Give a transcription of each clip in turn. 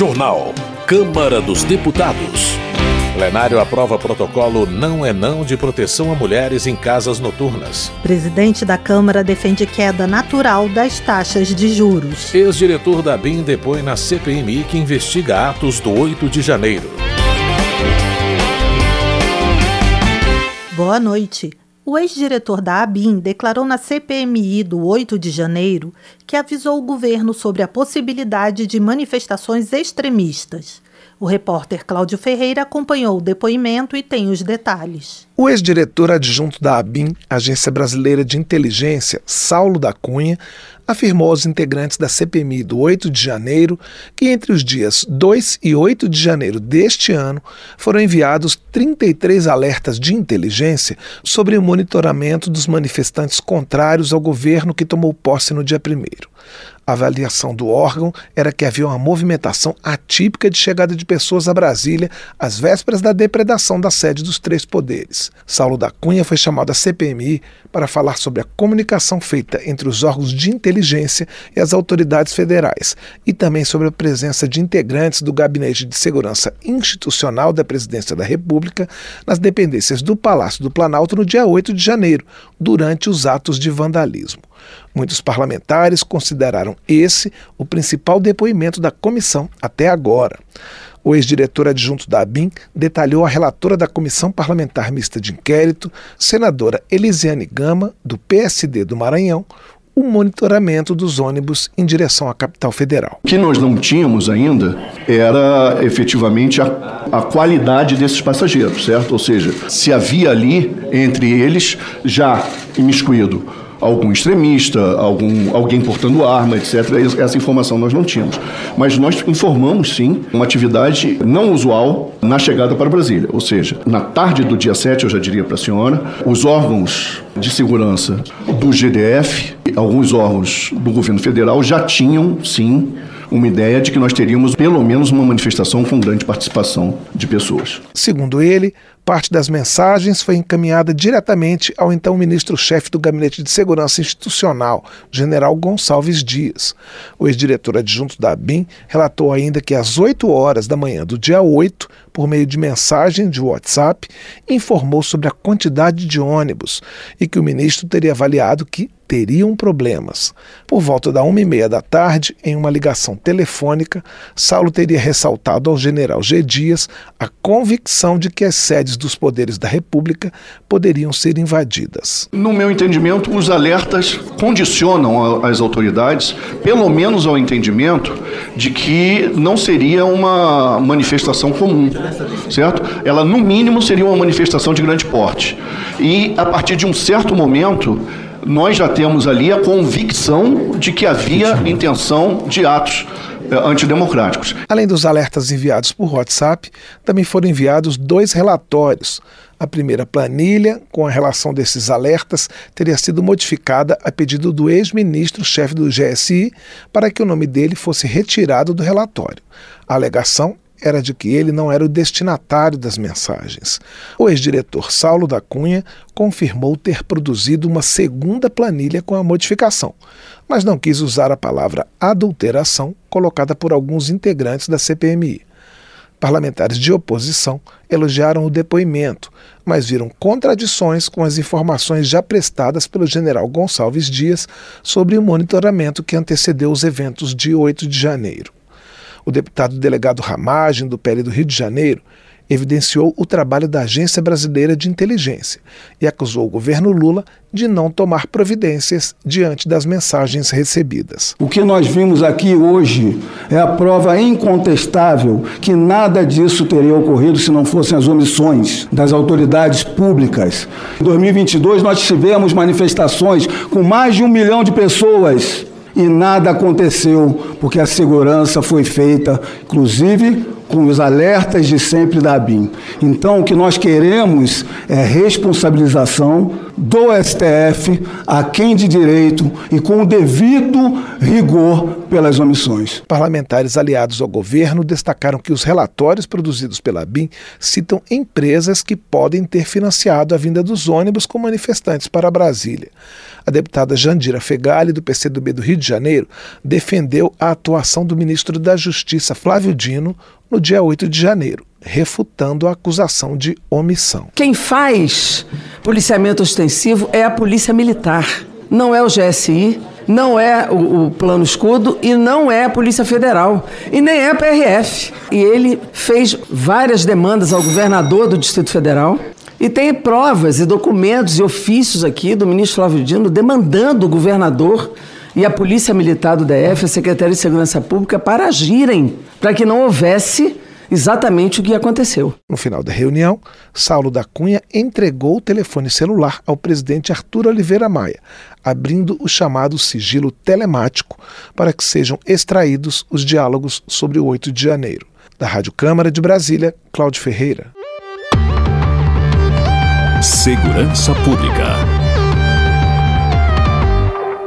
Jornal. Câmara dos Deputados. Plenário aprova protocolo Não é Não de proteção a mulheres em casas noturnas. Presidente da Câmara defende queda natural das taxas de juros. Ex-diretor da BIM depõe na CPMI que investiga atos do 8 de janeiro. Boa noite. O ex-diretor da ABIN declarou na CPMI do 8 de janeiro que avisou o governo sobre a possibilidade de manifestações extremistas. O repórter Cláudio Ferreira acompanhou o depoimento e tem os detalhes. O ex-diretor adjunto da ABIN, Agência Brasileira de Inteligência, Saulo da Cunha, afirmou aos integrantes da CPMI do 8 de janeiro que entre os dias 2 e 8 de janeiro deste ano foram enviados 33 alertas de inteligência sobre o monitoramento dos manifestantes contrários ao governo que tomou posse no dia 1. A avaliação do órgão era que havia uma movimentação atípica de chegada de pessoas a Brasília às vésperas da depredação da sede dos três poderes. Saulo da Cunha foi chamado à CPMI para falar sobre a comunicação feita entre os órgãos de inteligência e as autoridades federais, e também sobre a presença de integrantes do Gabinete de Segurança Institucional da Presidência da República nas dependências do Palácio do Planalto no dia 8 de janeiro, durante os atos de vandalismo. Muitos parlamentares consideraram esse o principal depoimento da comissão até agora. O ex-diretor adjunto da ABIN detalhou a relatora da Comissão Parlamentar Mista de Inquérito, senadora Elisiane Gama, do PSD do Maranhão, o monitoramento dos ônibus em direção à capital federal. O que nós não tínhamos ainda era efetivamente a, a qualidade desses passageiros, certo? Ou seja, se havia ali entre eles já imiscuído algum extremista, algum, alguém portando arma, etc. Essa informação nós não tínhamos. Mas nós informamos, sim, uma atividade não usual na chegada para Brasília. Ou seja, na tarde do dia 7, eu já diria para a senhora, os órgãos de segurança do GDF, alguns órgãos do governo federal já tinham, sim, uma ideia de que nós teríamos pelo menos uma manifestação com grande participação de pessoas. Segundo ele, parte das mensagens foi encaminhada diretamente ao então ministro-chefe do Gabinete de Segurança Institucional, general Gonçalves Dias. O ex-diretor adjunto da ABIN relatou ainda que às 8 horas da manhã do dia 8, por meio de mensagem de WhatsApp, informou sobre a quantidade de ônibus e que o ministro teria avaliado que teriam problemas. Por volta da uma e meia da tarde, em uma ligação telefônica, Saulo teria ressaltado ao general G. Dias a convicção de que as sedes dos poderes da República poderiam ser invadidas. No meu entendimento, os alertas condicionam as autoridades, pelo menos ao entendimento, de que não seria uma manifestação comum, certo? Ela, no mínimo, seria uma manifestação de grande porte. E, a partir de um certo momento, nós já temos ali a convicção de que havia intenção de atos eh, antidemocráticos. Além dos alertas enviados por WhatsApp, também foram enviados dois relatórios. A primeira planilha, com a relação desses alertas, teria sido modificada a pedido do ex-ministro-chefe do GSI para que o nome dele fosse retirado do relatório. A alegação era de que ele não era o destinatário das mensagens. O ex-diretor Saulo da Cunha confirmou ter produzido uma segunda planilha com a modificação, mas não quis usar a palavra adulteração colocada por alguns integrantes da CPMI. Parlamentares de oposição elogiaram o depoimento, mas viram contradições com as informações já prestadas pelo general Gonçalves Dias sobre o monitoramento que antecedeu os eventos de 8 de janeiro. O deputado delegado Ramagem, do PL do Rio de Janeiro, evidenciou o trabalho da Agência Brasileira de Inteligência e acusou o governo Lula de não tomar providências diante das mensagens recebidas. O que nós vimos aqui hoje é a prova incontestável que nada disso teria ocorrido se não fossem as omissões das autoridades públicas. Em 2022, nós tivemos manifestações com mais de um milhão de pessoas e nada aconteceu, porque a segurança foi feita, inclusive com os alertas de sempre da ABIN. Então, o que nós queremos é responsabilização do STF, a quem de direito e com o devido rigor pelas omissões. Parlamentares aliados ao governo destacaram que os relatórios produzidos pela ABIN citam empresas que podem ter financiado a vinda dos ônibus com manifestantes para Brasília. A deputada Jandira Fegali, do PCdoB do Rio de Janeiro, defendeu a atuação do ministro da Justiça, Flávio Dino, no dia 8 de janeiro, refutando a acusação de omissão. Quem faz policiamento ostensivo é a Polícia Militar, não é o GSI, não é o, o, Plano Escudo e não é a Polícia Federal e nem é a PRF. E ele fez várias demandas ao governador do Distrito Federal. E tem provas e documentos e ofícios aqui do ministro Flávio Dino demandando o governador e a Polícia Militar do DF, a Secretaria de Segurança Pública, para agirem, para que não houvesse exatamente o que aconteceu. No final da reunião, Saulo da Cunha entregou o telefone celular ao presidente Arthur Oliveira Maia, abrindo o chamado sigilo telemático para que sejam extraídos os diálogos sobre o 8 de janeiro. Da Rádio Câmara de Brasília, Cláudio Ferreira. Segurança Pública.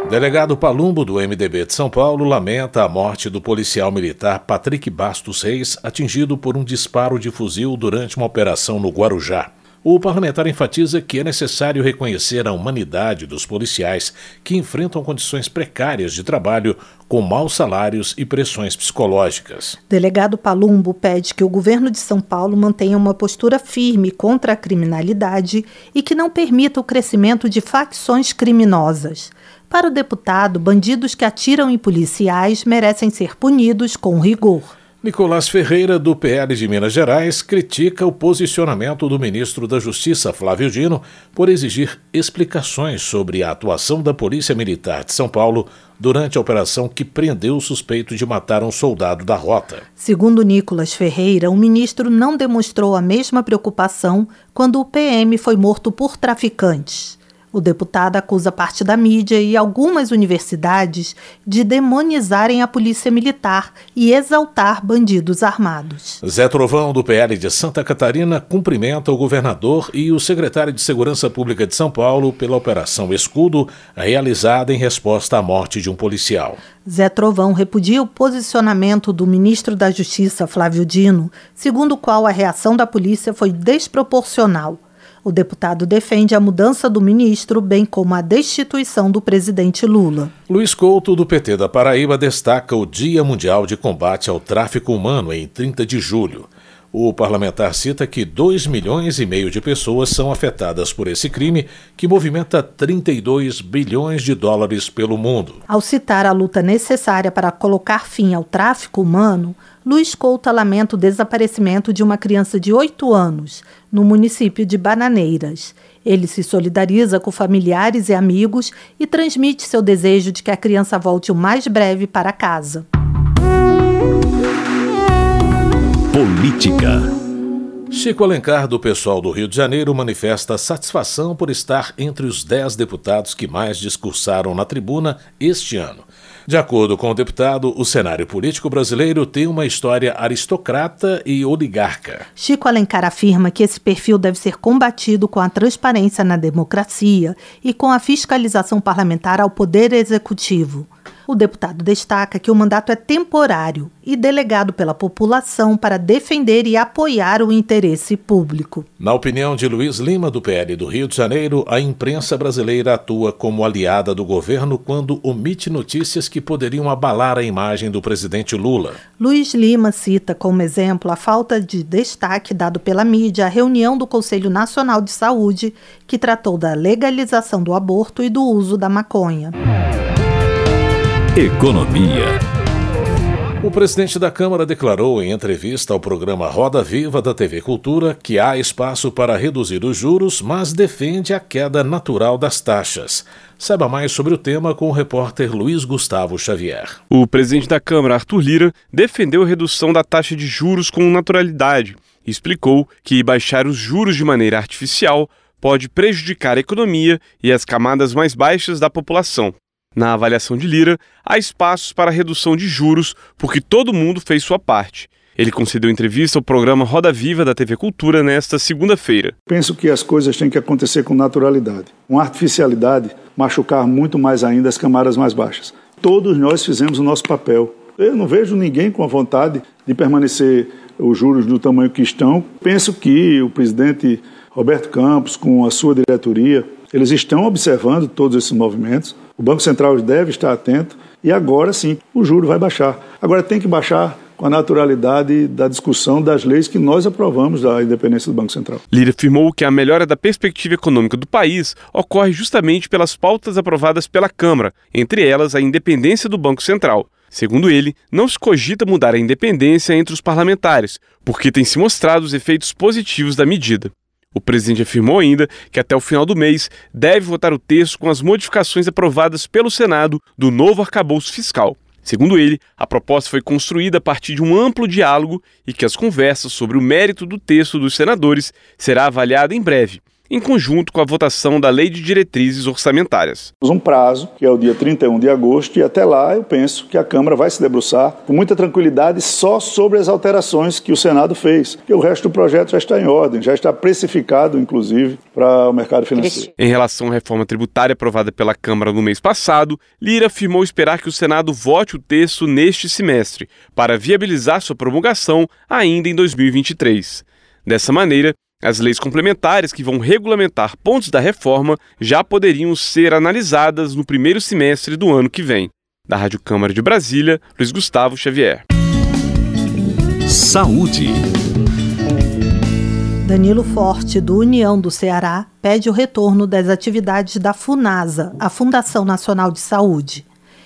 Delegado Palumbo, do MDB de São Paulo, lamenta a morte do policial militar Patrick Bastos Reis, atingido por um disparo de fuzil durante uma operação no Guarujá. O parlamentar enfatiza que é necessário reconhecer a humanidade dos policiais que enfrentam condições precárias de trabalho, com maus salários e pressões psicológicas. Delegado Palumbo pede que o governo de São Paulo mantenha uma postura firme contra a criminalidade e que não permita o crescimento de facções criminosas. Para o deputado, bandidos que atiram em policiais merecem ser punidos com rigor. Nicolás Ferreira, do PL de Minas Gerais, critica o posicionamento do ministro da Justiça, Flávio Dino, por exigir explicações sobre a atuação da Polícia Militar de São Paulo durante a operação que prendeu o suspeito de matar um soldado da rota. Segundo Nicolas Ferreira, o ministro não demonstrou a mesma preocupação quando o PM foi morto por traficantes. O deputado acusa parte da mídia e algumas universidades de demonizarem a polícia militar e exaltar bandidos armados. Zé Trovão, do PL de Santa Catarina, cumprimenta o governador e o secretário de Segurança Pública de São Paulo pela Operação Escudo, realizada em resposta à morte de um policial. Zé Trovão repudia o posicionamento do ministro da Justiça, Flávio Dino, segundo o qual a reação da polícia foi desproporcional. O deputado defende a mudança do ministro, bem como a destituição do presidente Lula. Luiz Couto, do PT da Paraíba, destaca o Dia Mundial de Combate ao Tráfico Humano em 30 de julho. O parlamentar cita que 2 milhões e meio de pessoas são afetadas por esse crime, que movimenta 32 bilhões de dólares pelo mundo. Ao citar a luta necessária para colocar fim ao tráfico humano, Luiz Couto lamenta o desaparecimento de uma criança de 8 anos, no município de Bananeiras. Ele se solidariza com familiares e amigos e transmite seu desejo de que a criança volte o mais breve para casa. Política. Chico Alencar, do pessoal do Rio de Janeiro, manifesta satisfação por estar entre os dez deputados que mais discursaram na tribuna este ano. De acordo com o deputado, o cenário político brasileiro tem uma história aristocrata e oligarca. Chico Alencar afirma que esse perfil deve ser combatido com a transparência na democracia e com a fiscalização parlamentar ao poder executivo. O deputado destaca que o mandato é temporário e delegado pela população para defender e apoiar o interesse público. Na opinião de Luiz Lima, do PL do Rio de Janeiro, a imprensa brasileira atua como aliada do governo quando omite notícias que poderiam abalar a imagem do presidente Lula. Luiz Lima cita como exemplo a falta de destaque dado pela mídia à reunião do Conselho Nacional de Saúde, que tratou da legalização do aborto e do uso da maconha. Economia. O presidente da Câmara declarou em entrevista ao programa Roda Viva da TV Cultura que há espaço para reduzir os juros, mas defende a queda natural das taxas. Saiba mais sobre o tema com o repórter Luiz Gustavo Xavier. O presidente da Câmara, Arthur Lira, defendeu a redução da taxa de juros com naturalidade e explicou que baixar os juros de maneira artificial pode prejudicar a economia e as camadas mais baixas da população. Na avaliação de Lira, há espaços para redução de juros porque todo mundo fez sua parte. Ele concedeu entrevista ao programa Roda Viva da TV Cultura nesta segunda-feira. Penso que as coisas têm que acontecer com naturalidade. Com artificialidade, machucar muito mais ainda as camadas mais baixas. Todos nós fizemos o nosso papel. Eu não vejo ninguém com a vontade de permanecer os juros do tamanho que estão. Penso que o presidente Roberto Campos, com a sua diretoria, Eles estão observando todos esses movimentos. O Banco Central deve estar atento e agora sim o juro vai baixar. Agora tem que baixar com a naturalidade da discussão das leis que nós aprovamos da independência do Banco Central. Lira afirmou que a melhora da perspectiva econômica do país ocorre justamente pelas pautas aprovadas pela Câmara, entre elas a independência do Banco Central. Segundo ele, não se cogita mudar a independência entre os parlamentares, porque tem se mostrado os efeitos positivos da medida. O presidente afirmou ainda que até o final do mês deve votar o texto com as modificações aprovadas pelo Senado do novo arcabouço fiscal. Segundo ele, a proposta foi construída a partir de um amplo diálogo e que as conversas sobre o mérito do texto dos senadores será avaliada em breve, em conjunto com a votação da Lei de Diretrizes Orçamentárias. Um prazo, que é o dia 31 de agosto, e até lá eu penso que a Câmara vai se debruçar com muita tranquilidade só sobre as alterações que o Senado fez, que o resto do projeto já está em ordem, já está precificado, inclusive, para o mercado financeiro. Em relação à reforma tributária aprovada pela Câmara no mês passado, Lira afirmou esperar que o Senado vote o texto neste semestre, para viabilizar sua promulgação ainda em 2023. Dessa maneira, as leis complementares que vão regulamentar pontos da reforma já poderiam ser analisadas no primeiro semestre do ano que vem. Da Rádio Câmara de Brasília, Luiz Gustavo Xavier. Saúde. Danilo Forte, do União do Ceará, pede o retorno das atividades da FUNASA, a Fundação Nacional de Saúde.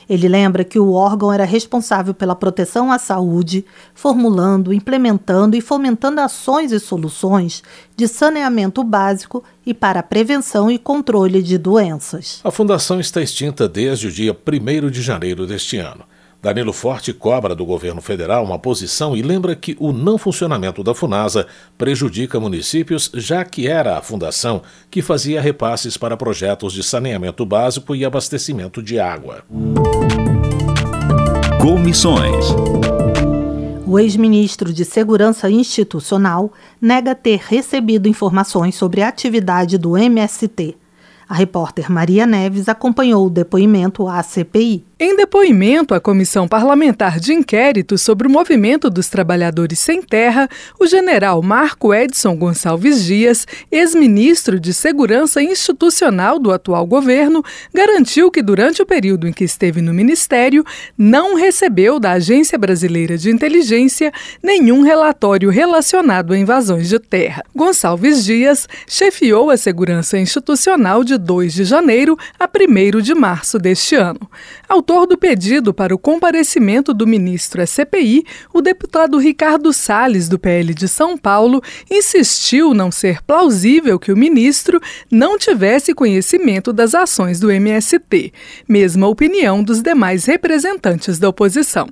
Ele lembra que o órgão era responsável pela proteção à saúde, formulando, implementando e fomentando ações e soluções de saneamento básico e para prevenção e controle de doenças. A fundação está extinta desde o dia 1 de janeiro deste ano. Danilo Forte cobra do governo federal uma posição e lembra que o não funcionamento da Funasa prejudica municípios, já que era a fundação que fazia repasses para projetos de saneamento básico e abastecimento de água. Comissões. O ex-ministro de Segurança Institucional nega ter recebido informações sobre a atividade do MST. A repórter Maria Neves acompanhou o depoimento à CPI. Em depoimento à Comissão Parlamentar de Inquérito sobre o Movimento dos Trabalhadores Sem Terra, o general Marco Edson Gonçalves Dias, ex-ministro de Segurança Institucional do atual governo, garantiu que durante o período em que esteve no ministério, não recebeu da Agência Brasileira de Inteligência nenhum relatório relacionado a invasões de terra. Gonçalves Dias chefiou a segurança institucional de 2 de janeiro a 1 de março deste ano. Ao Autor do pedido para o comparecimento do ministro à CPI, o deputado Ricardo Salles, do PL de São Paulo, insistiu não ser plausível que o ministro não tivesse conhecimento das ações do MST, mesma opinião dos demais representantes da oposição.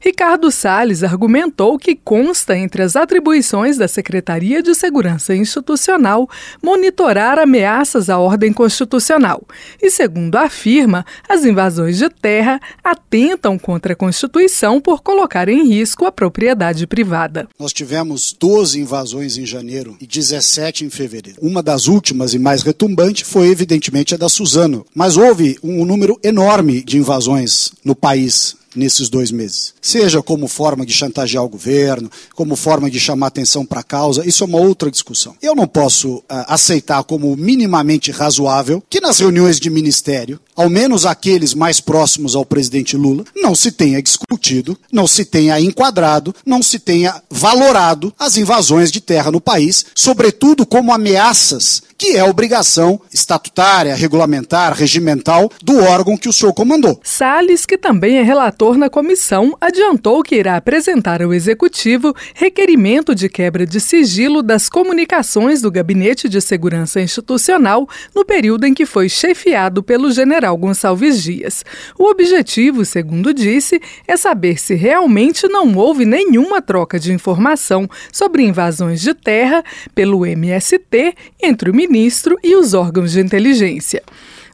Ricardo Salles argumentou que consta entre as atribuições da Secretaria de Segurança Institucional monitorar ameaças à ordem constitucional. E, segundo afirma, as invasões de terra atentam contra a Constituição por colocar em risco a propriedade privada. Nós tivemos 12 invasões em janeiro e 17 em fevereiro. Uma das últimas e mais retumbante foi, evidentemente, a da Suzano. Mas houve um número enorme de invasões no país nesses dois meses. Seja como forma de chantagear o governo, como forma de chamar atenção para a causa, isso é uma outra discussão. Eu não posso uh, aceitar como minimamente razoável que nas reuniões de ministério, ao menos aqueles mais próximos ao presidente Lula, não se tenha discutido, não se tenha enquadrado, não se tenha valorado as invasões de terra no país, sobretudo como ameaças que é obrigação estatutária, regulamentar, regimental do órgão que o senhor comandou. Salles, que também é relator na comissão, adiantou que irá apresentar ao executivo requerimento de quebra de sigilo das comunicações do Gabinete de Segurança Institucional no período em que foi chefiado pelo general Gonçalves Dias. O objetivo, segundo disse, é saber se realmente não houve nenhuma troca de informação sobre invasões de terra pelo MST entre o ministro e os órgãos de inteligência.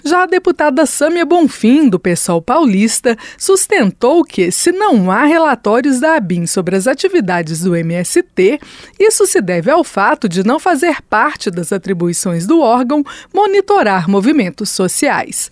Já a deputada Sâmia Bonfim, do PSOL paulista, sustentou que, se não há relatórios da ABIN sobre as atividades do MST, isso se deve ao fato de não fazer parte das atribuições do órgão monitorar movimentos sociais.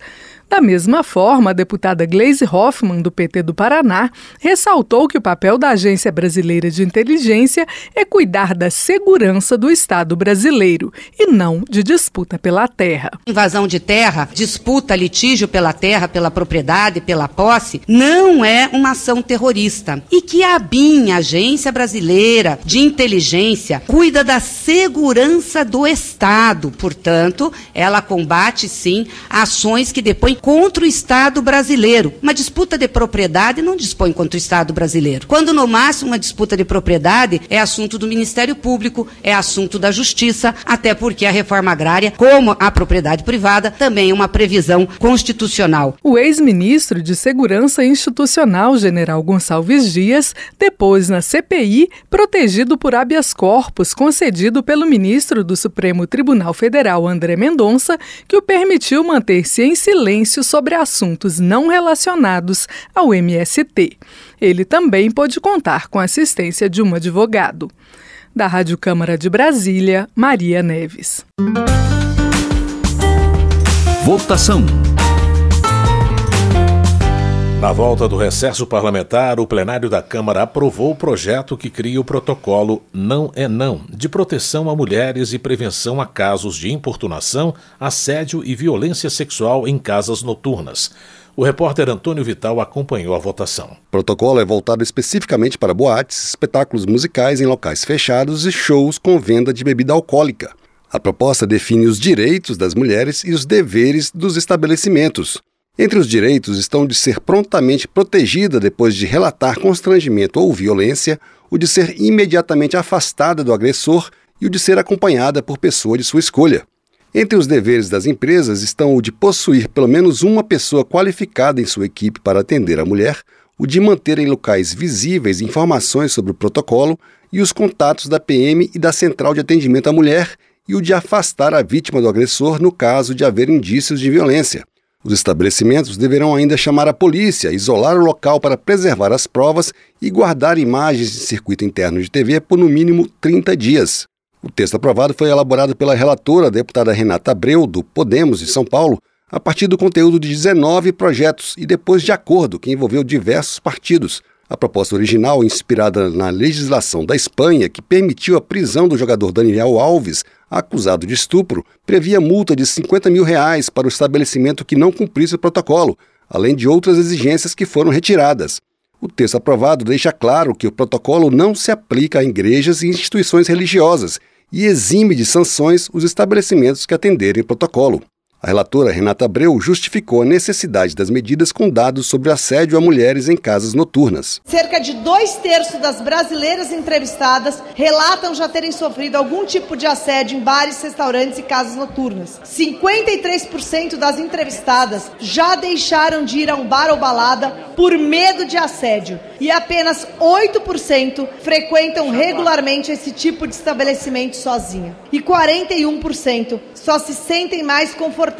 Da mesma forma, a deputada Gleise Hoffmann, do PT do Paraná, ressaltou que o papel da Agência Brasileira de Inteligência é cuidar da segurança do Estado brasileiro e não de disputa pela terra. Invasão de terra, disputa, litígio pela terra, pela propriedade, pela posse, não é uma ação terrorista. E que a ABIN, Agência Brasileira de Inteligência, cuida da segurança do Estado. Portanto, ela combate sim ações que depõem contra o Estado brasileiro. Uma disputa de propriedade não dispõe contra o Estado brasileiro. Quando no máximo uma disputa de propriedade é assunto do Ministério Público, é assunto da Justiça, até porque a reforma agrária, como a propriedade privada, também é uma previsão constitucional. O ex-ministro de Segurança Institucional, general Gonçalves Dias, depois na CPI, protegido por habeas corpus concedido pelo ministro do Supremo Tribunal Federal, André Mendonça, que o permitiu manter-se em silêncio sobre assuntos não relacionados ao MST. Ele também pôde contar com a assistência de um advogado. Da Rádio Câmara de Brasília, Maria Neves. Votação. Na volta do recesso parlamentar, o plenário da Câmara aprovou o projeto que cria o protocolo Não é Não, de proteção a mulheres e prevenção a casos de importunação, assédio e violência sexual em casas noturnas. O repórter Antônio Vital acompanhou a votação. O protocolo é voltado especificamente para boates, espetáculos musicais em locais fechados e shows com venda de bebida alcoólica. A proposta define os direitos das mulheres e os deveres dos estabelecimentos. Entre os direitos estão o de ser prontamente protegida depois de relatar constrangimento ou violência, o de ser imediatamente afastada do agressor e o de ser acompanhada por pessoa de sua escolha. Entre os deveres das empresas estão o de possuir pelo menos uma pessoa qualificada em sua equipe para atender a mulher, o de manter em locais visíveis informações sobre o protocolo e os contatos da PM e da Central de Atendimento à Mulher e o de afastar a vítima do agressor no caso de haver indícios de violência. Os estabelecimentos deverão ainda chamar a polícia, isolar o local para preservar as provas e guardar imagens de circuito interno de TV por no mínimo 30 dias. O texto aprovado foi elaborado pela relatora, deputada Renata Abreu, do Podemos de São Paulo, a partir do conteúdo de 19 projetos e depois de acordo que envolveu diversos partidos. A proposta original, inspirada na legislação da Espanha, que permitiu a prisão do jogador Daniel Alves, acusado de estupro, previa multa de 50 mil reais para o estabelecimento que não cumprisse o protocolo, além de outras exigências que foram retiradas. O texto aprovado deixa claro que o protocolo não se aplica a igrejas e instituições religiosas e exime de sanções os estabelecimentos que atenderem o protocolo. A relatora Renata Abreu justificou a necessidade das medidas com dados sobre assédio a mulheres em casas noturnas. Cerca de dois terços das brasileiras entrevistadas relatam já terem sofrido algum tipo de assédio em bares, restaurantes e casas noturnas. 53% das entrevistadas já deixaram de ir a um bar ou balada por medo de assédio e apenas 8% frequentam regularmente esse tipo de estabelecimento sozinha. E 41% só se sentem mais confortáveis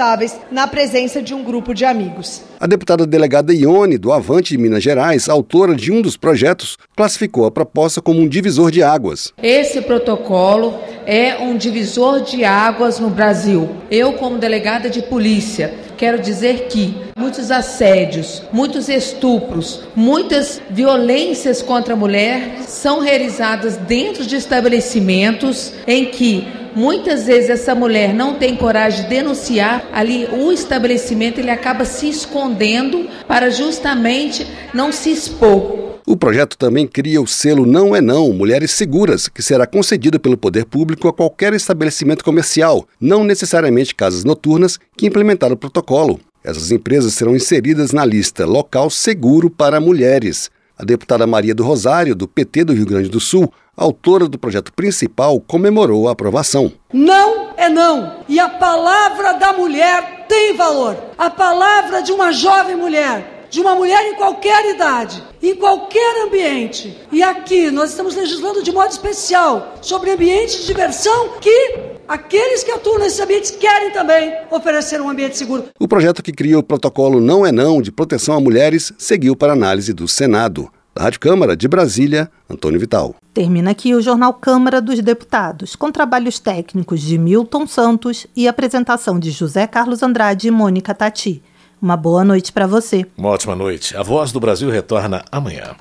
na presença de um grupo de amigos. A deputada delegada Ione, do Avante de Minas Gerais, autora de um dos projetos, classificou a proposta como um divisor de águas. Esse protocolo é um divisor de águas no Brasil. Eu, como delegada de polícia, quero dizer que muitos assédios, muitos estupros, muitas violências contra a mulher são realizadas dentro de estabelecimentos em que muitas vezes essa mulher não tem coragem de denunciar ali o estabelecimento, ele acaba se escondendo para justamente não se expor. O projeto também cria o selo Não é Não Mulheres Seguras, que será concedido pelo poder público a qualquer estabelecimento comercial, não necessariamente casas noturnas, que implementaram o protocolo. Essas empresas serão inseridas na lista Local Seguro para Mulheres. A deputada Maria do Rosário, do PT do Rio Grande do Sul, autora do projeto principal, comemorou a aprovação. Não é não. E a palavra da mulher tem valor. A palavra de uma jovem mulher, de uma mulher em qualquer idade, em qualquer ambiente. E aqui nós estamos legislando de modo especial sobre ambientes de diversão que aqueles que atuam nesses ambientes querem também oferecer um ambiente seguro. O projeto que cria o protocolo Não é Não de proteção a mulheres seguiu para análise do Senado. Da Rádio Câmara de Brasília, Antônio Vital. Termina aqui o Jornal Câmara dos Deputados, com trabalhos técnicos de Milton Santos e apresentação de José Carlos Andrade e Mônica Tati. Uma boa noite para você. Uma ótima noite. A Voz do Brasil retorna amanhã.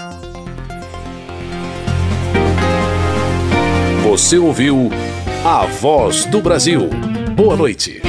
Você ouviu A Voz do Brasil. Boa noite.